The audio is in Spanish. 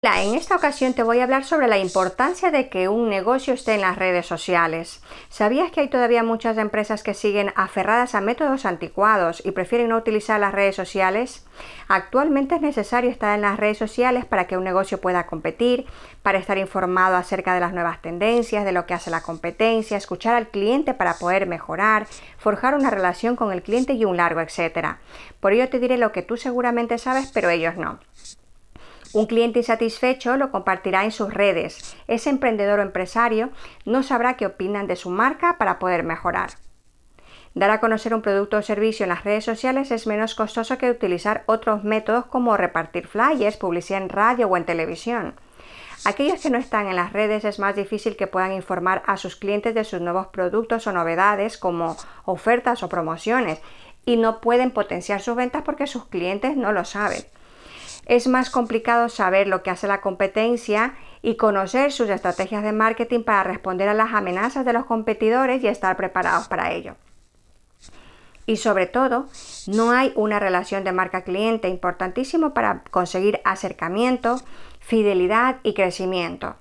En esta ocasión te voy a hablar sobre la importancia de que un negocio esté en las redes sociales. ¿Sabías que hay todavía muchas empresas que siguen aferradas a métodos anticuados y prefieren no utilizar las redes sociales? Actualmente es necesario estar en las redes sociales para que un negocio pueda competir, para estar informado acerca de las nuevas tendencias, de lo que hace la competencia, escuchar al cliente para poder mejorar, forjar una relación con el cliente y un largo etcétera. Por ello te diré lo que tú seguramente sabes, pero ellos no. Un cliente insatisfecho lo compartirá en sus redes. Ese emprendedor o empresario no sabrá qué opinan de su marca para poder mejorar. Dar a conocer un producto o servicio en las redes sociales es menos costoso que utilizar otros métodos como repartir flyers, publicidad en radio o en televisión. Aquellos que no están en las redes es más difícil que puedan informar a sus clientes de sus nuevos productos o novedades como ofertas o promociones y no pueden potenciar sus ventas porque sus clientes no lo saben es más complicado saber lo que hace la competencia y conocer sus estrategias de marketing para responder a las amenazas de los competidores y estar preparados para ello. Y sobre todo, no hay una relación de marca cliente importantísimo para conseguir acercamiento, fidelidad y crecimiento.